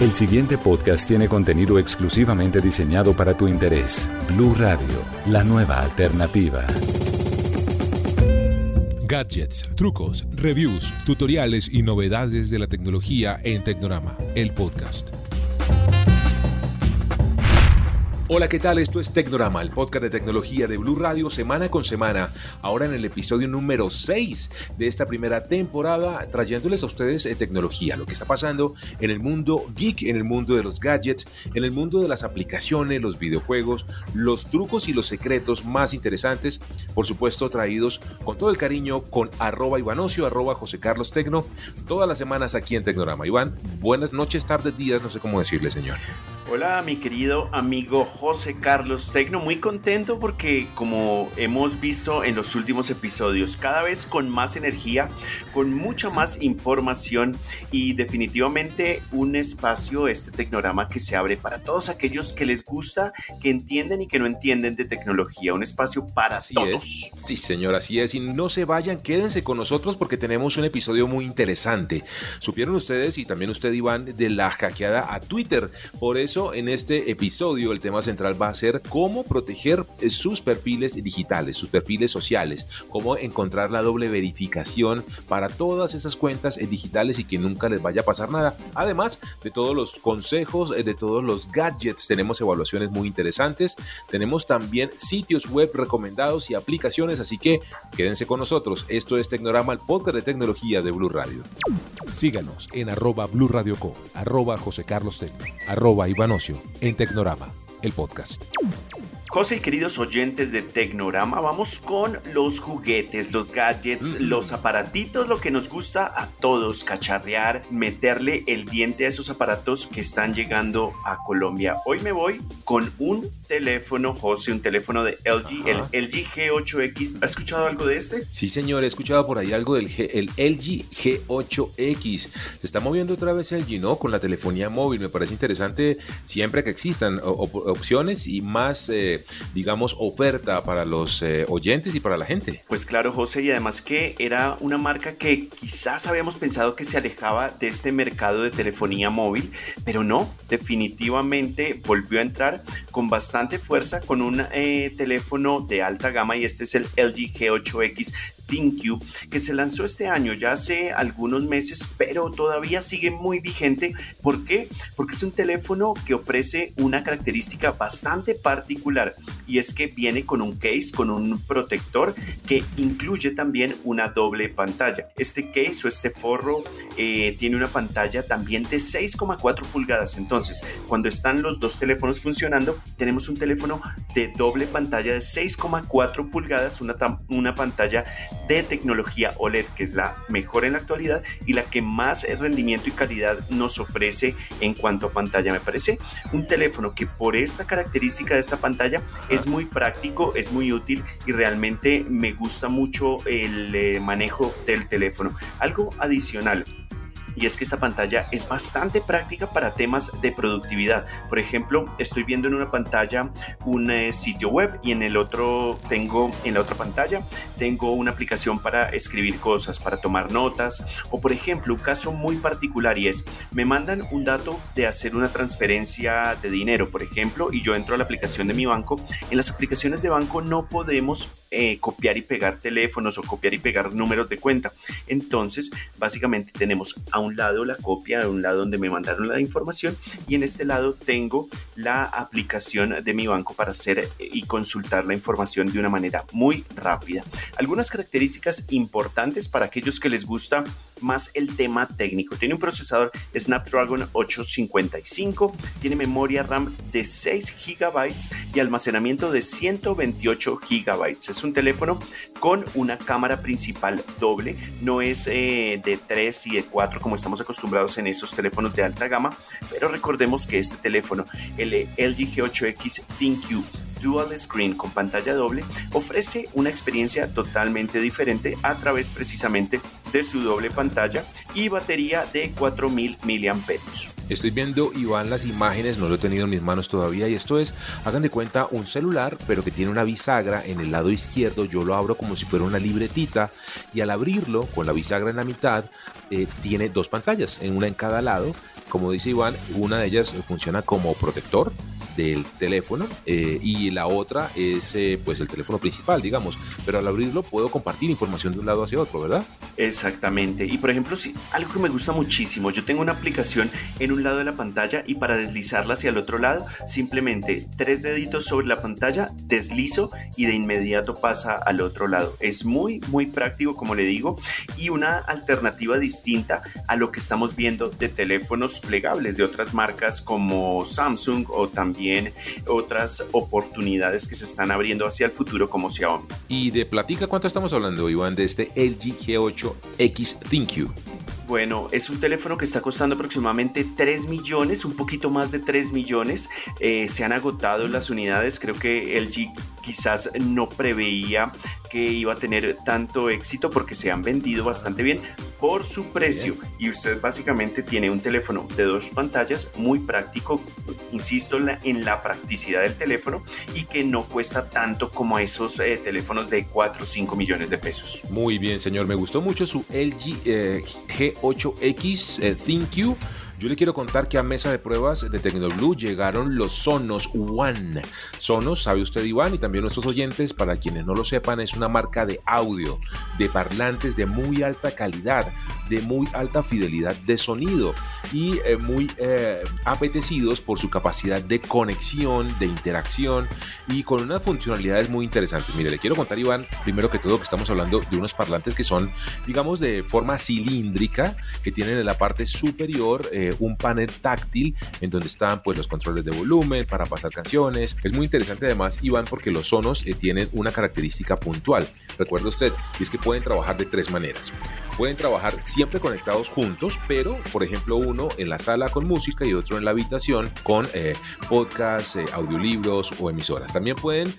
El siguiente podcast tiene contenido exclusivamente diseñado para tu interés. Blue Radio, la nueva alternativa. Gadgets, trucos, reviews, tutoriales y novedades de la tecnología en Tecnorama, el podcast. Hola, ¿qué tal? Esto es Tecnorama, el podcast de tecnología de Blue Radio, semana con semana. Ahora en el episodio número 6 de esta primera temporada, trayéndoles a ustedes eh, tecnología, lo que está pasando en el mundo geek, en el mundo de los gadgets, en el mundo de las aplicaciones, los videojuegos, los trucos y los secretos más interesantes, por supuesto traídos con todo el cariño con arroba Ivanocio, arroba José Carlos Tecno, todas las semanas aquí en Tecnorama. Iván, buenas noches, tardes, días, no sé cómo decirle, señor. Hola, mi querido amigo José Carlos Tecno, muy contento porque como hemos visto en los últimos episodios, cada vez con más energía, con mucha más información y definitivamente un espacio, este Tecnorama que se abre para todos aquellos que les gusta, que entienden y que no entienden de tecnología, un espacio para todos. Sí, señor, así es. Y no se vayan, quédense con nosotros porque tenemos un episodio muy interesante. Supieron ustedes y también usted, Iván, de la hackeada a Twitter. Por eso en este episodio el tema central va a ser cómo proteger sus perfiles digitales, sus perfiles sociales, cómo encontrar la doble verificación para todas esas cuentas digitales y que nunca les vaya a pasar nada. Además de todos los consejos, de todos los gadgets, tenemos evaluaciones muy interesantes, tenemos también sitios web recomendados y aplicaciones, así que quédense con nosotros. Esto es Tecnorama, el podcast de tecnología de Blue Radio. Síganos en arroba Blue Radio Co, arroba José Carlos Tecno, arroba Iván en Tecnorama, el podcast. José y queridos oyentes de Tecnorama, vamos con los juguetes, los gadgets, los aparatitos, lo que nos gusta a todos, cacharrear, meterle el diente a esos aparatos que están llegando a Colombia. Hoy me voy con un teléfono, José, un teléfono de LG, el LG G8X. ¿Ha escuchado algo de este? Sí, señor, he escuchado por ahí algo del el LG G8X. Se está moviendo otra vez LG, ¿no? Con la telefonía móvil. Me parece interesante siempre que existan opciones y más... Eh, digamos, oferta para los eh, oyentes y para la gente. Pues claro, José, y además que era una marca que quizás habíamos pensado que se alejaba de este mercado de telefonía móvil, pero no, definitivamente volvió a entrar con bastante fuerza con un eh, teléfono de alta gama y este es el LG G8X ThinQ, que se lanzó este año, ya hace algunos meses, pero todavía sigue muy vigente. ¿Por qué? Porque es un teléfono que ofrece una característica bastante particular y es que viene con un case, con un protector que incluye también una doble pantalla. Este case o este forro eh, tiene una pantalla también de 6,4 pulgadas. Entonces, cuando están los dos teléfonos funcionando, tenemos un teléfono de doble pantalla de 6,4 pulgadas, una, una pantalla de tecnología OLED, que es la mejor en la actualidad y la que más rendimiento y calidad nos ofrece en cuanto a pantalla. Me parece un teléfono que por esta característica de esta pantalla es muy práctico, es muy útil y realmente me gusta mucho el eh, manejo del teléfono. Algo adicional y es que esta pantalla es bastante práctica para temas de productividad. Por ejemplo, estoy viendo en una pantalla un eh, sitio web y en el otro tengo en la otra pantalla tengo una aplicación para escribir cosas, para tomar notas o por ejemplo, un caso muy particular y es me mandan un dato de hacer una transferencia de dinero, por ejemplo, y yo entro a la aplicación de mi banco. En las aplicaciones de banco no podemos eh, copiar y pegar teléfonos o copiar y pegar números de cuenta. Entonces, básicamente tenemos a un un lado la copia, de un lado donde me mandaron la información y en este lado tengo la aplicación de mi banco para hacer y consultar la información de una manera muy rápida. Algunas características importantes para aquellos que les gusta más el tema técnico. Tiene un procesador Snapdragon 855, tiene memoria RAM de 6 GB y almacenamiento de 128 GB. Es un teléfono con una cámara principal doble, no es eh, de 3 y de 4 como estamos acostumbrados en esos teléfonos de alta gama, pero recordemos que este teléfono, el LG G8X ThinQ Dual Screen con pantalla doble ofrece una experiencia totalmente diferente a través precisamente de su doble pantalla y batería de 4000 mAh. Estoy viendo, Iván, las imágenes, no lo he tenido en mis manos todavía y esto es, hagan de cuenta, un celular, pero que tiene una bisagra en el lado izquierdo, yo lo abro como si fuera una libretita y al abrirlo con la bisagra en la mitad, eh, tiene dos pantallas, en una en cada lado como dice Iván, una de ellas funciona como protector del teléfono eh, y la otra es eh, pues el teléfono principal, digamos. Pero al abrirlo puedo compartir información de un lado hacia otro, ¿verdad? Exactamente. Y por ejemplo, si algo que me gusta muchísimo, yo tengo una aplicación en un lado de la pantalla y para deslizarla hacia el otro lado, simplemente tres deditos sobre la pantalla, deslizo y de inmediato pasa al otro lado. Es muy, muy práctico, como le digo, y una alternativa distinta a lo que estamos viendo de teléfonos plegables de otras marcas como Samsung o también otras oportunidades que se están abriendo hacia el futuro como Xiaomi. Y de platica, ¿cuánto estamos hablando, Iván, de este LG G8X ThinQ? Bueno, es un teléfono que está costando aproximadamente 3 millones, un poquito más de 3 millones. Eh, se han agotado las unidades, creo que LG quizás no preveía que iba a tener tanto éxito porque se han vendido bastante bien por su precio. y usted básicamente tiene un teléfono de dos pantallas muy práctico, insisto en la practicidad del teléfono y que no cuesta tanto como esos eh, teléfonos de 4 o 5 millones de pesos. Muy bien, señor, me gustó mucho su LG eh, G8X eh, ThinQ yo le quiero contar que a mesa de pruebas de Tecnoblue llegaron los Sonos One. Sonos, sabe usted Iván, y también nuestros oyentes, para quienes no lo sepan, es una marca de audio, de parlantes de muy alta calidad, de muy alta fidelidad de sonido y eh, muy eh, apetecidos por su capacidad de conexión, de interacción y con unas funcionalidades muy interesantes. Mire, le quiero contar Iván, primero que todo que estamos hablando de unos parlantes que son, digamos, de forma cilíndrica, que tienen en la parte superior eh, un panel táctil en donde están pues los controles de volumen para pasar canciones. Es muy interesante además, Iván, porque los sonos eh, tienen una característica puntual. Recuerda usted, y es que pueden trabajar de tres maneras. Pueden trabajar siempre conectados juntos, pero por ejemplo uno en la sala con música y otro en la habitación con eh, podcasts, eh, audiolibros o emisoras. También pueden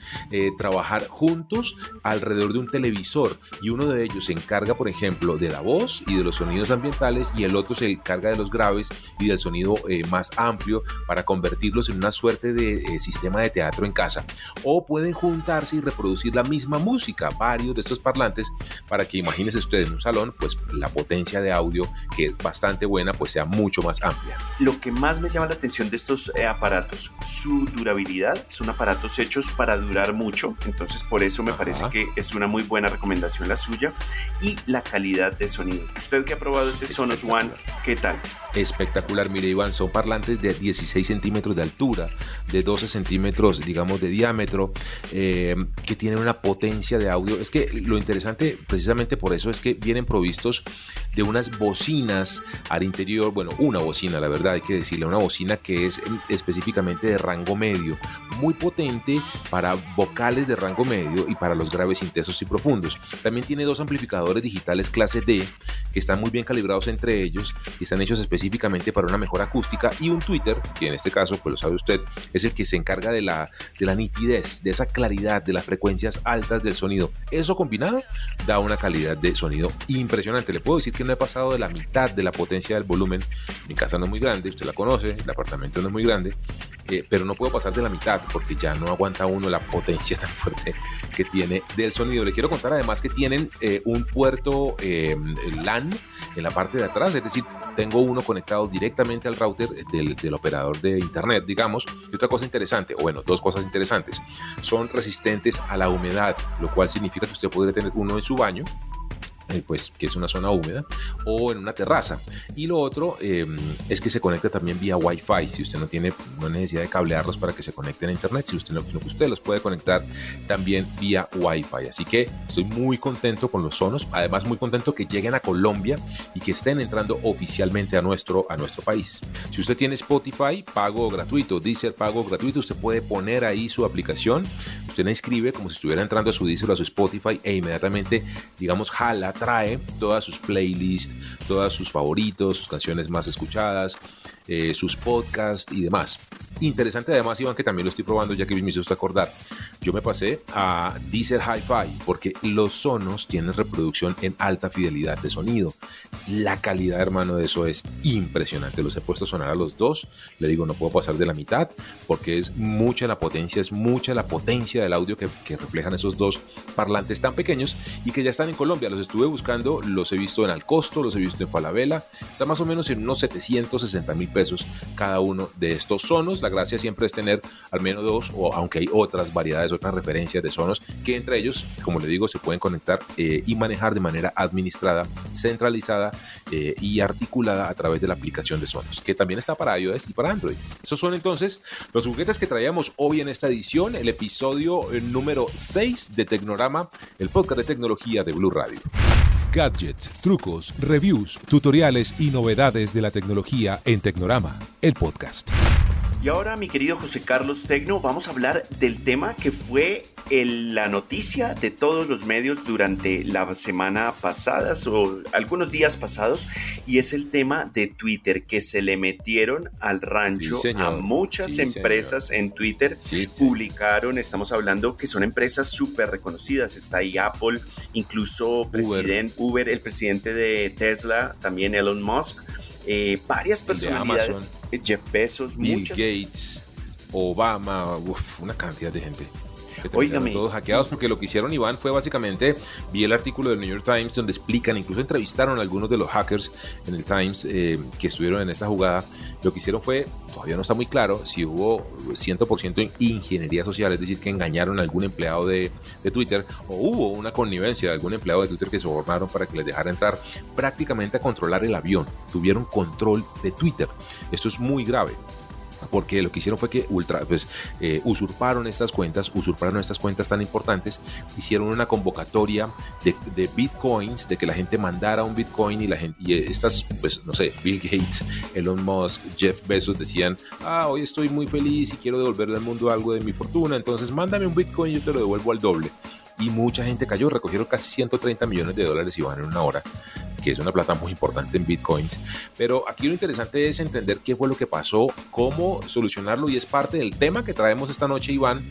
trabajar juntos alrededor de un televisor y uno de ellos se encarga, por ejemplo, de la voz y de los sonidos ambientales y el otro se encarga de los graves y del sonido eh, más amplio para convertirlos en una suerte de eh, sistema de teatro en casa. O pueden juntarse y reproducir la misma música, varios de estos parlantes, para que imagínense usted en un salón, pues la potencia de audio, que es bastante buena, pues sea mucho más amplia. Lo que más me llama la atención de estos eh, aparatos, su durabilidad, son aparatos hechos para durar mucho, entonces por eso me parece que es una muy buena recomendación la suya, y la calidad de sonido. Usted que ha probado ese Sonos One, ¿qué tal? espectacular. Mire, Iván, son parlantes de 16 centímetros de altura, de 12 centímetros, digamos, de diámetro, eh, que tienen una potencia de audio. Es que lo interesante, precisamente por eso, es que vienen provistos de unas bocinas al interior. Bueno, una bocina, la verdad, hay que decirle, una bocina que es específicamente de rango medio, muy potente para vocales de rango medio y para los graves intensos y profundos. También tiene dos amplificadores digitales clase D que están muy bien calibrados entre ellos y están hechos específicamente para una mejor acústica y un Twitter, que en este caso, pues lo sabe usted, es el que se encarga de la, de la nitidez, de esa claridad, de las frecuencias altas del sonido. Eso combinado da una calidad de sonido impresionante. Le puedo decir que no he pasado de la mitad de la potencia del volumen. Mi casa no es muy grande, usted la conoce, el apartamento no es muy grande, eh, pero no puedo pasar de la mitad porque ya no aguanta uno la potencia tan fuerte que tiene del sonido. Le quiero contar además que tienen eh, un puerto eh, LAN en la parte de atrás, es decir, tengo uno conectado directamente al router del, del, operador de internet, digamos. Y otra cosa interesante, o bueno, dos cosas interesantes, son resistentes a la humedad, lo cual significa que usted podría tener uno en su baño eh, pues que es una zona húmeda, o en una terraza. Y lo otro em, es que se conecta también vía Wi-Fi. Si usted no tiene no necesidad de cablearlos para que se conecten a Internet, si usted no, usted los puede conectar también vía Wi-Fi. Así que estoy muy contento con los Sonos, además muy contento que lleguen a Colombia y que estén entrando oficialmente a nuestro, a nuestro país. Si usted tiene Spotify, pago gratuito, Deezer, pago gratuito, usted puede poner ahí su aplicación, usted como si estuviera entrando a su Deezer a su Spotify e inmediatamente, digamos, jala trae todas sus playlists, todos sus favoritos, sus canciones más escuchadas, eh, sus podcasts y demás. Interesante además, Iván, que también lo estoy probando ya que me hizo acordar. Yo me pasé a Deezer Hi-Fi porque los sonos tienen reproducción en alta fidelidad de sonido La calidad, hermano, de eso es impresionante. Los he puesto a sonar a los dos. Le digo, no puedo pasar de la mitad porque es mucha la potencia, es mucha la potencia del audio que, reflejan esos dos parlantes tan pequeños y que ya están en Colombia. Los estuve buscando, los he visto en Alcosto, los he visto en Falabella. Está más o menos en unos 760 mil pesos cada uno de estos sonos. La gracia siempre es tener al menos dos, o aunque hay otras variedades, otras referencias de sonos que entre ellos, como le digo, se pueden conectar eh, y manejar de manera administrada, centralizada eh, y articulada a través de la aplicación de Sonos, que también está para iOS y para Android. Esos son entonces los juguetes que traíamos hoy en esta edición, el episodio eh, número 6 de Tecnorama, el podcast de tecnología de Blue Radio. Gadgets, trucos, reviews, tutoriales y novedades de la tecnología en Tecnorama, el podcast. Y ahora, mi querido José Carlos Tecno, vamos a hablar del tema que fue la noticia de todos los medios durante la semana pasada o algunos días pasados, y es el tema de Twitter, que se le metieron al rancho a muchas empresas en Twitter. publicaron, estamos hablando que son empresas súper reconocidas. Está ahí Apple, incluso presidente Uber, el presidente de Tesla, también Elon Musk eh, varias personalidades, eh, Jeff Bezos, Bill Gates, Obama, una cantidad de gente. Oígame. Todos hackeados porque lo que hicieron Iván fue básicamente, vi el artículo del New York Times donde explican, incluso entrevistaron a algunos de los hackers en el Times eh, que estuvieron en esta jugada. Lo que hicieron fue, todavía no está muy claro si hubo 100% en ingeniería social, es decir, que engañaron a algún empleado de, de Twitter o hubo una connivencia de algún empleado de Twitter que sobornaron para que les dejara entrar prácticamente a controlar el avión. Tuvieron control de Twitter. Esto es muy grave porque lo que hicieron fue que ultra, pues, eh, usurparon estas cuentas, usurparon estas cuentas tan importantes, hicieron una convocatoria de, bitcoins, de que la gente mandara un bitcoin y la gente, y estas, pues, no sé, Bill Gates, Elon Musk, Jeff Bezos decían, ah, hoy estoy muy feliz y quiero devolverle al mundo algo de mi fortuna, entonces mándame un bitcoin y yo te lo devuelvo al doble. Y mucha gente cayó, recogieron casi 130 millones de dólares y van en una hora que es una plata muy importante en bitcoins. Pero aquí lo interesante es entender qué fue lo que pasó, cómo solucionarlo y es parte del tema que traemos esta noche, Iván,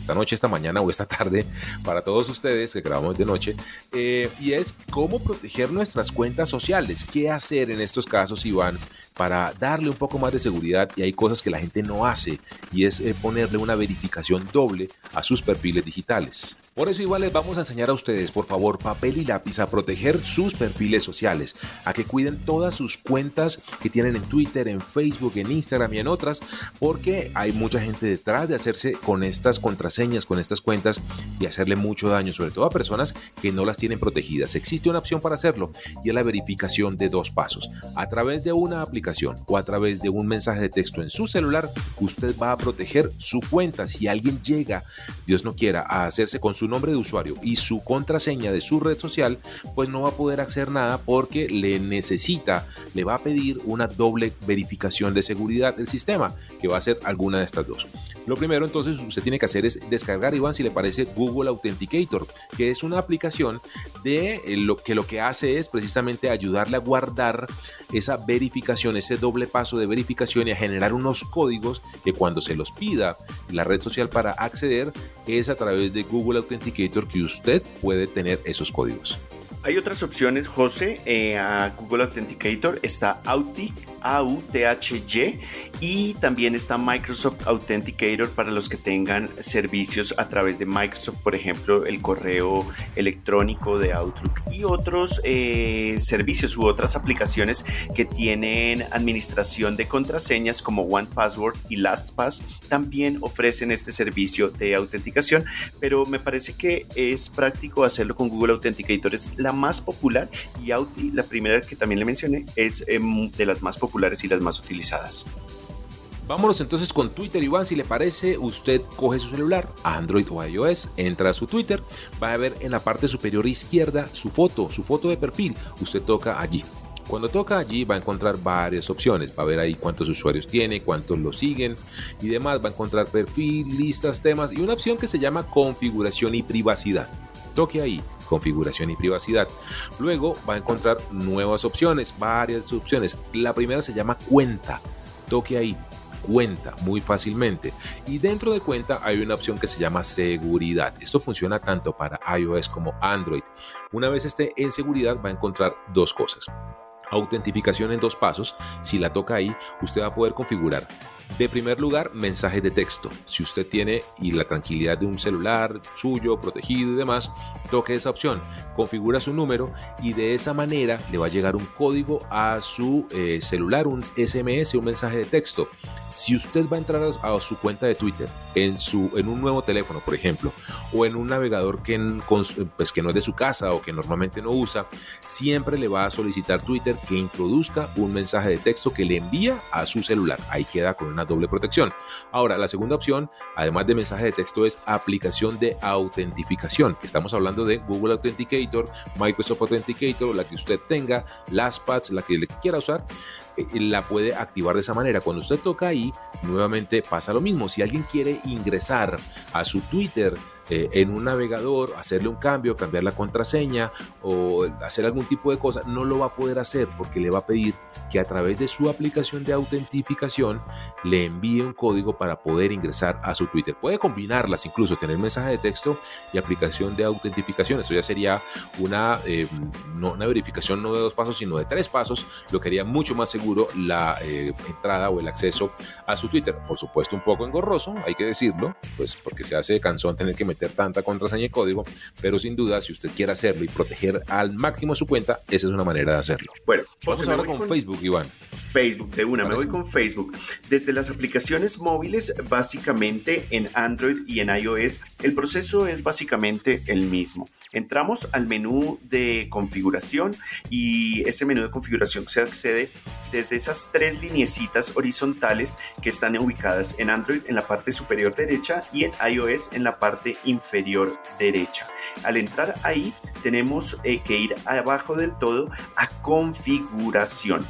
esta noche, esta mañana o esta tarde para todos ustedes que grabamos de noche, eh, y es cómo proteger nuestras cuentas sociales. ¿Qué hacer en estos casos, Iván, para darle un poco más de seguridad? Y hay cosas que la gente no hace, y es eh, ponerle una verificación doble a sus perfiles digitales. Por eso igual les vamos a enseñar a ustedes, por favor, papel y lápiz a proteger sus perfiles sociales, a que cuiden todas sus cuentas que tienen en Twitter, en Facebook, en Instagram y en otras, porque hay mucha gente detrás de hacerse con estas contraseñas, con estas cuentas y hacerle mucho daño, sobre todo a personas que no las tienen protegidas. Existe una opción para hacerlo y es la verificación de dos pasos. A través de una aplicación o a través de un mensaje de texto en su celular, usted va a proteger su cuenta. Si alguien llega, Dios no quiera, a hacerse con su nombre de usuario y su contraseña de su red social, pues no va a poder hacer nada porque le necesita, le va a pedir una doble verificación de seguridad del sistema, que va a ser alguna de estas dos. Lo primero entonces usted tiene que hacer es descargar, Iván, si le parece, Google Authenticator, que es una aplicación de eh, lo que lo que hace es precisamente ayudarle a guardar esa verificación, ese doble paso de verificación y a generar unos códigos que cuando se los pida la red social para acceder es a través de Google Authenticator que usted puede tener esos códigos. Hay otras opciones, José, eh, a Google Authenticator. Está Auti, A-U-T-H-Y, y también está Microsoft Authenticator para los que tengan servicios a través de Microsoft, por ejemplo, el correo electrónico de Outlook y otros eh, servicios u otras aplicaciones que tienen administración de contraseñas como OnePassword y LastPass. También ofrecen este servicio de autenticación, pero me parece que es práctico hacerlo con Google Authenticator. Es la más popular y Auti, la primera que también le mencioné, es em, de las más populares y las más utilizadas. Vámonos entonces con Twitter, Iván. Si le parece, usted coge su celular, Android o iOS, entra a su Twitter, va a ver en la parte superior izquierda su foto, su foto de perfil. Usted toca allí. Cuando toca allí va a encontrar varias opciones, va a ver ahí cuántos usuarios tiene, cuántos lo siguen y demás, va a encontrar perfil, listas, temas y una opción que se llama configuración y privacidad. Toque ahí, configuración y privacidad. Luego va a encontrar nuevas opciones, varias opciones. La primera se llama cuenta. Toque ahí, cuenta muy fácilmente. Y dentro de cuenta hay una opción que se llama seguridad. Esto funciona tanto para iOS como Android. Una vez esté en seguridad va a encontrar dos cosas. Autentificación en dos pasos, si la toca ahí, usted va a poder configurar de primer lugar, mensajes de texto. Si usted tiene y la tranquilidad de un celular suyo, protegido y demás, toque esa opción, configura su número y de esa manera le va a llegar un código a su eh, celular, un SMS, un mensaje de texto. Si usted va a entrar a, su cuenta de Twitter en, su, en un nuevo teléfono, por ejemplo, o en un navegador que, pues, que no es de su casa o que normalmente no usa, siempre le va a solicitar Twitter que introduzca un mensaje de texto que le envía a su celular. Ahí queda con una doble protección. Ahora, la segunda opción, además de mensaje de texto, es aplicación de autentificación. Estamos hablando de Google Authenticator, Microsoft Authenticator, la que usted tenga, LastPads, la que quiera usar eh, la puede activar de esa manera. Cuando usted toca ahí, nuevamente pasa lo mismo. Si alguien quiere ingresar a su Twitter, eh, en un navegador, hacerle un cambio, cambiar la contraseña o hacer algún tipo de cosa, no lo va a poder hacer porque le va a pedir que a través de su aplicación de autentificación le envíe un código para poder ingresar a su Twitter. Puede combinarlas, incluso tener mensaje de texto y aplicación de autentificación. Eso ya sería una, eh, no, una verificación no de dos pasos, sino de tres pasos, lo que haría mucho más seguro la eh, entrada o el acceso a su Twitter. Por supuesto, un poco engorroso, hay que decirlo, pues porque se hace cansón tener que meter tanta contraseña y código, pero sin duda, si usted quiere hacerlo y proteger al máximo su cuenta, esa es una manera de hacerlo. Bueno, vamos ahora con, Facebook, Iván. Facebook, de una, me voy con Facebook. Desde las aplicaciones móviles, básicamente en Android y en iOS, el proceso es básicamente el mismo. Entramos al menú de configuración y ese menú de configuración se accede desde esas tres lineecitas horizontales que están ubicadas en Android en la parte superior derecha y en iOS en la parte inferior derecha. Al entrar ahí tenemos eh, que ir abajo del todo a configuración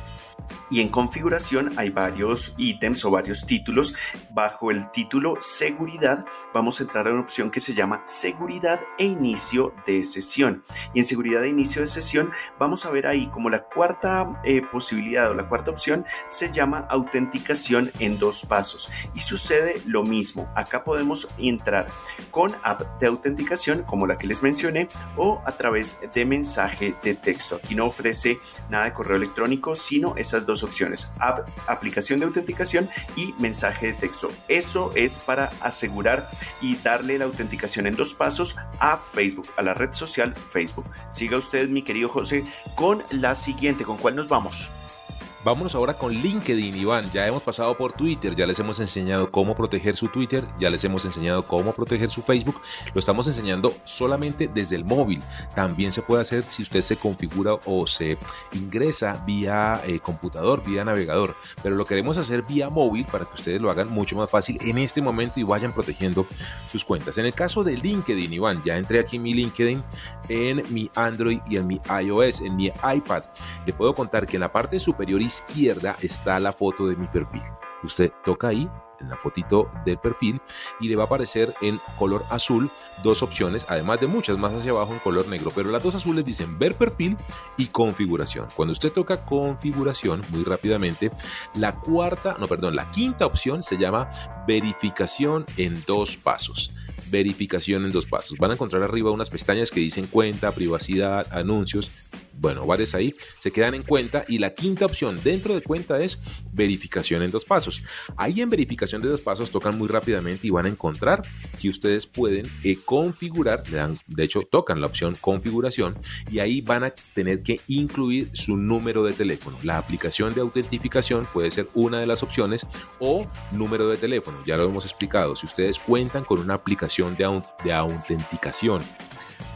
y en configuración hay varios ítems o varios títulos. Bajo el título seguridad vamos a entrar a una opción que se llama seguridad e inicio de sesión. Y en seguridad e inicio de sesión vamos a ver ahí como la cuarta eh, posibilidad o la cuarta opción se llama autenticación en dos pasos. Y sucede lo mismo. Acá podemos entrar con app de autenticación como la que les mencioné o a través de mensaje de texto. Aquí no ofrece nada de correo electrónico, sino esas dos opciones, aplicación de autenticación y mensaje de texto. Eso es para asegurar y darle la autenticación en dos pasos a Facebook, a la red social Facebook. Siga usted, mi querido José, con la siguiente. ¿Con cuál nos vamos? Vámonos ahora con LinkedIn, Iván. Ya hemos pasado por Twitter, ya les hemos enseñado cómo proteger su Twitter, ya les hemos enseñado cómo proteger su Facebook. Lo estamos enseñando solamente desde el móvil. También se puede hacer si usted se configura o se ingresa vía eh, computador, vía navegador. Pero lo queremos hacer vía móvil para que ustedes lo hagan mucho más fácil en este momento y vayan protegiendo sus cuentas. En el caso de LinkedIn, Iván, ya entré aquí en mi LinkedIn, en mi Android y en mi iOS, en mi iPad. Le puedo contar que en la parte superior izquierda está la foto de mi perfil. Usted toca ahí en la fotito del perfil y le va a aparecer en color azul dos opciones, además de muchas más hacia abajo en color negro, pero las dos azules dicen ver perfil y configuración. Cuando usted toca configuración, muy rápidamente, la cuarta, no, perdón, la quinta opción se llama verificación en dos pasos verificación en dos pasos. Van a encontrar arriba unas pestañas que dicen cuenta, privacidad, anuncios bueno, varios ahí se quedan en cuenta y la quinta opción dentro de cuenta es verificación en dos pasos. Ahí en verificación de dos pasos tocan muy rápidamente y van a encontrar que ustedes pueden eh, configurar, de hecho tocan la opción configuración y ahí van a tener que incluir su número de teléfono. La aplicación de autentificación puede ser una de las opciones o número de teléfono, ya lo hemos explicado. Si ustedes cuentan con una aplicación de, de autenticación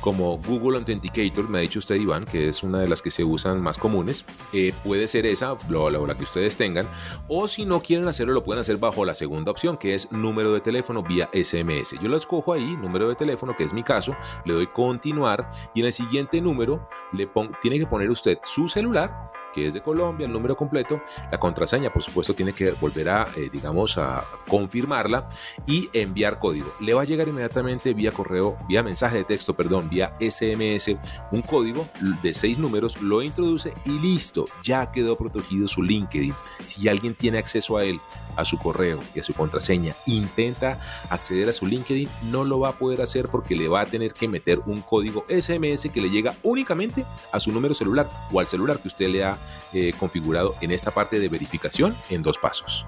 como Google Authenticator, me ha dicho usted Iván, que es una de las que se usan más comunes, eh, puede ser esa, la, la que ustedes tengan, o si no quieren hacerlo, lo pueden hacer bajo la segunda opción, que es número de teléfono vía SMS. Yo lo escojo ahí, número de teléfono, que es mi caso, le doy continuar y en el siguiente número le tiene que poner usted su celular que es de Colombia, el número completo, la contraseña, por supuesto, tiene que volver a, eh, digamos, a confirmarla y enviar código. Le va a llegar inmediatamente vía correo, vía mensaje de texto, perdón, vía SMS, un código de seis números, lo introduce y listo, ya quedó protegido su LinkedIn. Si alguien tiene acceso a él a su correo y a su contraseña, intenta acceder a su LinkedIn, no lo va a poder hacer porque le va a tener que meter un código SMS que le llega únicamente a su número celular o al celular que usted le ha eh, configurado en esta parte de verificación en dos pasos.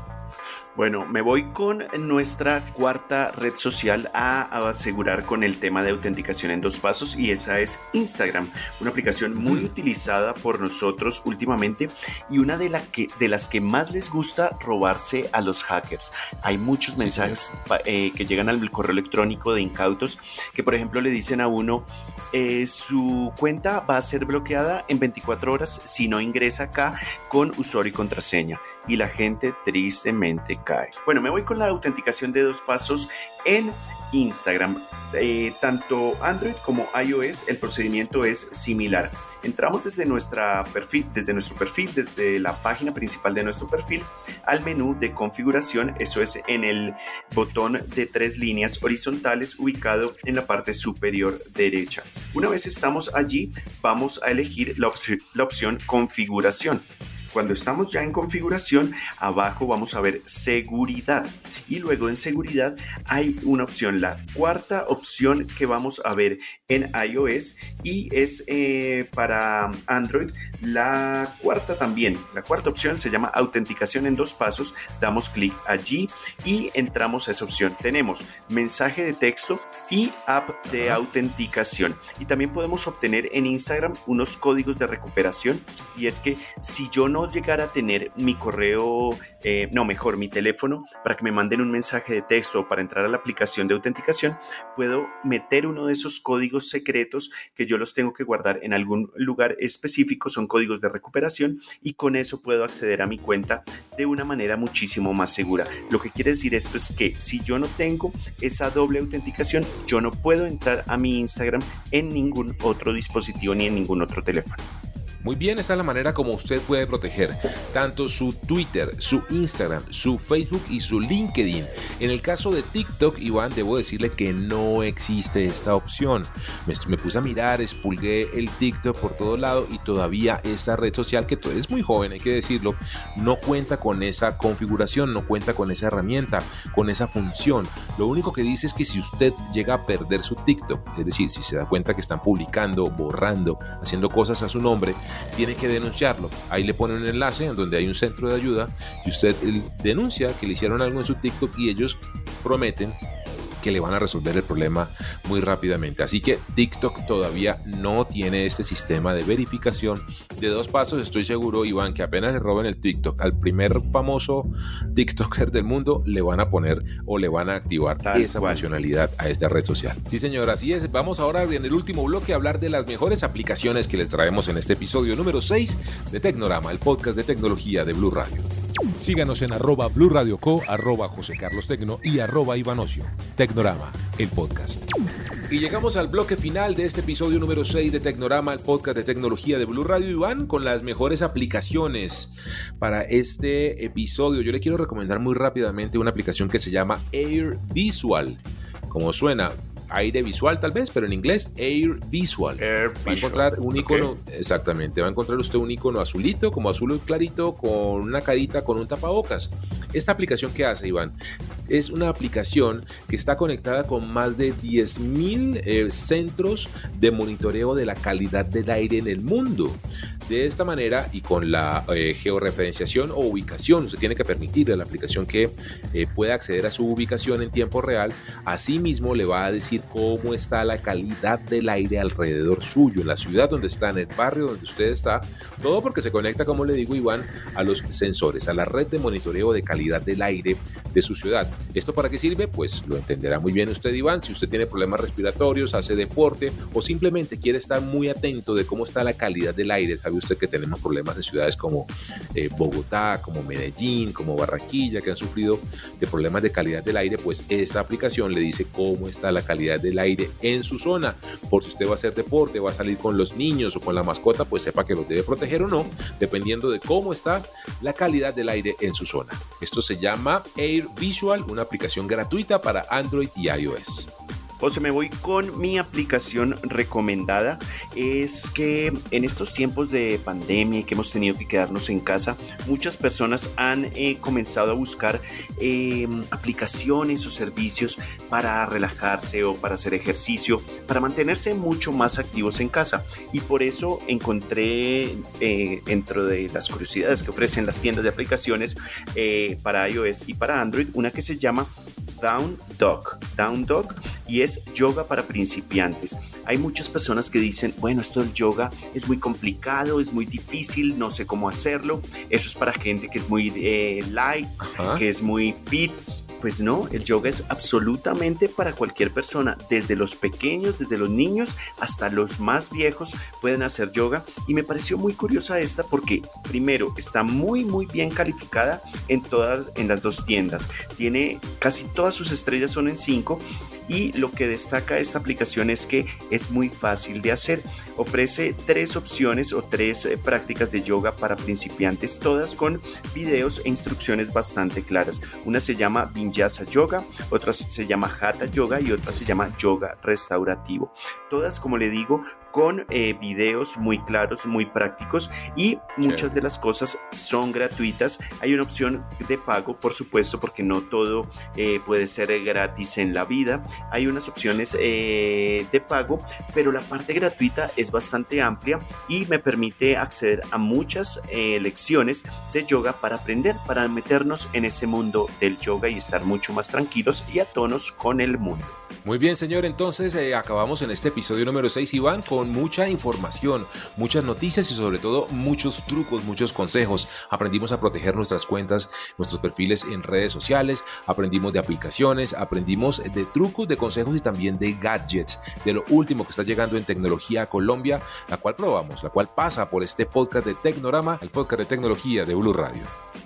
Bueno, me voy con nuestra cuarta red social a, asegurar con el tema de autenticación en dos pasos y esa es Instagram, una aplicación muy utilizada por nosotros últimamente y una de, que, de las que más les gusta robarse a los hackers. Hay muchos mensajes eh, que llegan al correo electrónico de incautos que por ejemplo le dicen a uno eh, su cuenta va a ser bloqueada en 24 horas si no ingresa acá con usuario y contraseña. Y la gente tristemente Bueno, me voy con la autenticación de dos pasos en Instagram. Eh, tanto Android como iOS, el procedimiento es similar. Entramos desde, nuestra perfil, desde nuestro perfil, desde la página principal de nuestro perfil, al menú de configuración. Eso es en el botón de tres líneas horizontales ubicado en la parte superior derecha. Una vez estamos allí, vamos a elegir la opción configuración. Cuando estamos ya en configuración, abajo vamos a ver seguridad. Y luego en seguridad hay una opción, la cuarta opción que vamos a ver en iOS y es eh, para Android la cuarta también. La cuarta opción se llama autenticación en dos pasos. Damos clic allí y entramos a esa opción. Tenemos mensaje de texto y app de autenticación. Y también podemos obtener en Instagram unos códigos de recuperación. Y es que si yo no llegar a tener mi correo, eh, no, mejor mi teléfono, para que me manden un mensaje de texto o para entrar a la aplicación de autenticación, puedo meter uno de esos códigos secretos que yo los tengo que guardar en algún lugar específico, son códigos de recuperación y con eso puedo acceder a mi cuenta de una manera muchísimo más segura. Lo que quiere decir esto es que si yo no tengo esa doble autenticación, yo no puedo entrar a mi Instagram en ningún otro dispositivo ni en ningún otro teléfono. Muy bien, esa es la manera como usted puede proteger tanto su Twitter, su Instagram, su Facebook y su LinkedIn. En el caso de TikTok, Iván, debo decirle que no existe esta opción. Me, puse a mirar, expulgué el TikTok por todo lado y todavía esta red social, que es muy joven, hay que decirlo, no cuenta con esa configuración, no cuenta con esa herramienta, con esa función. Lo único que dice es que si usted llega a perder su TikTok, es decir, si se da cuenta que están publicando, borrando, haciendo cosas a su nombre, tiene que denunciarlo. Ahí le ponen un enlace en donde hay un centro de ayuda y usted denuncia que le hicieron algo en su TikTok y ellos prometen que le van a resolver el problema muy rápidamente. Así que TikTok todavía no tiene este sistema de verificación de dos pasos. Estoy seguro, Iván, que apenas le roben el TikTok al primer famoso TikToker del mundo, le van a poner o le van a activar esa funcionalidad a esta red social. Sí, señor, así es. Vamos ahora en el último bloque a hablar de las mejores aplicaciones que les traemos en este episodio número 6 de Tecnorama, el podcast de tecnología de Blue Radio. Síganos en arroba Blue Radio Co, José Carlos Tecno y arroba Ivanocio. Tecnorama, el podcast. Y llegamos al bloque final de este episodio número 6 de Tecnorama, el podcast de tecnología de Blue Radio Iván, con las mejores aplicaciones para este episodio. Yo le quiero recomendar muy rápidamente una aplicación que se llama Air Visual. Como suena, aire visual tal vez, pero en inglés Air Visual. va a encontrar un icono, exactamente, va a encontrar usted un icono azulito, como azul clarito, con una carita, con un tapabocas. Esta aplicación que hace, Iván, es una aplicación que está conectada con más de 10.000 eh, centros de monitoreo de la calidad del aire en el mundo. De esta manera y con la eh, georreferenciación o ubicación, usted tiene que permitirle a la aplicación que eh, pueda acceder a su ubicación en tiempo real. Asimismo, le va a decir cómo está la calidad del aire alrededor suyo, en la ciudad donde está, en el barrio donde usted está. Todo porque se conecta, como le digo, Iván, a los sensores, a la red de monitoreo de calidad del aire de su ciudad. ¿Esto para qué sirve? Pues lo entenderá muy bien usted, Iván. Si usted tiene problemas respiratorios, hace deporte o simplemente quiere estar muy atento de cómo está la calidad del aire, usted que tenemos problemas en ciudades como eh, Bogotá, como Medellín, como Barranquilla, que han sufrido de problemas de calidad del aire, pues esta aplicación le dice cómo está la calidad del aire en su zona. Por si usted va a hacer deporte, va a salir con los niños o con la mascota, pues sepa que los debe proteger o no, dependiendo de cómo está la calidad del aire en su zona. Esto se llama Air Visual, una aplicación gratuita para Android y iOS. José, me voy con mi aplicación recomendada. Es que en estos tiempos de pandemia y que hemos tenido que quedarnos en casa, muchas personas han eh, comenzado a buscar em, aplicaciones o servicios para relajarse o para hacer ejercicio, para mantenerse mucho más activos en casa. Y por eso encontré eh, dentro de las curiosidades que ofrecen las tiendas de aplicaciones eh, para iOS y para Android, una que se llama Down Dog. Down Dog y es yoga para principiantes. Hay muchas personas que dicen, bueno, esto del yoga es muy complicado, es muy difícil, no sé cómo hacerlo. Eso es para gente que es muy eh, light, que es muy fit pues no, el yoga es absolutamente para cualquier persona, desde los pequeños, desde los niños hasta los más viejos pueden hacer yoga y me pareció muy curiosa esta porque primero está muy muy bien calificada en todas en las dos tiendas. Tiene casi todas sus estrellas son en 5 y lo que destaca esta aplicación es que es muy fácil de hacer. Ofrece tres opciones o tres eh, prácticas de yoga para principiantes, todas con videos e instrucciones bastante claras. Una se llama Vinyasa Yoga, otra se llama Hatha Yoga y otra se llama Yoga Restaurativo. Todas, como le digo, con eh, videos muy claros, muy prácticos y muchas de las cosas son gratuitas. Hay una opción de pago, por supuesto, porque no todo eh, puede ser gratis en la vida. Hay unas opciones eh, de pago, pero la parte gratuita es bastante amplia y me permite acceder a muchas lecciones de yoga para aprender, para meternos en ese mundo del yoga y estar mucho más tranquilos y a tonos con el mundo. Muy bien, señor. Entonces acabamos en este episodio número 6, Iván, mucha información, muchas noticias y sobre todo muchos trucos, muchos consejos. Aprendimos a proteger nuestras cuentas, nuestros perfiles en redes sociales, aprendimos de aplicaciones, aprendimos de trucos, de consejos y también de gadgets, de lo último que está llegando en tecnología a Colombia, la cual probamos, la cual pasa por este podcast de Tecnorama, el podcast de tecnología de Blue Radio.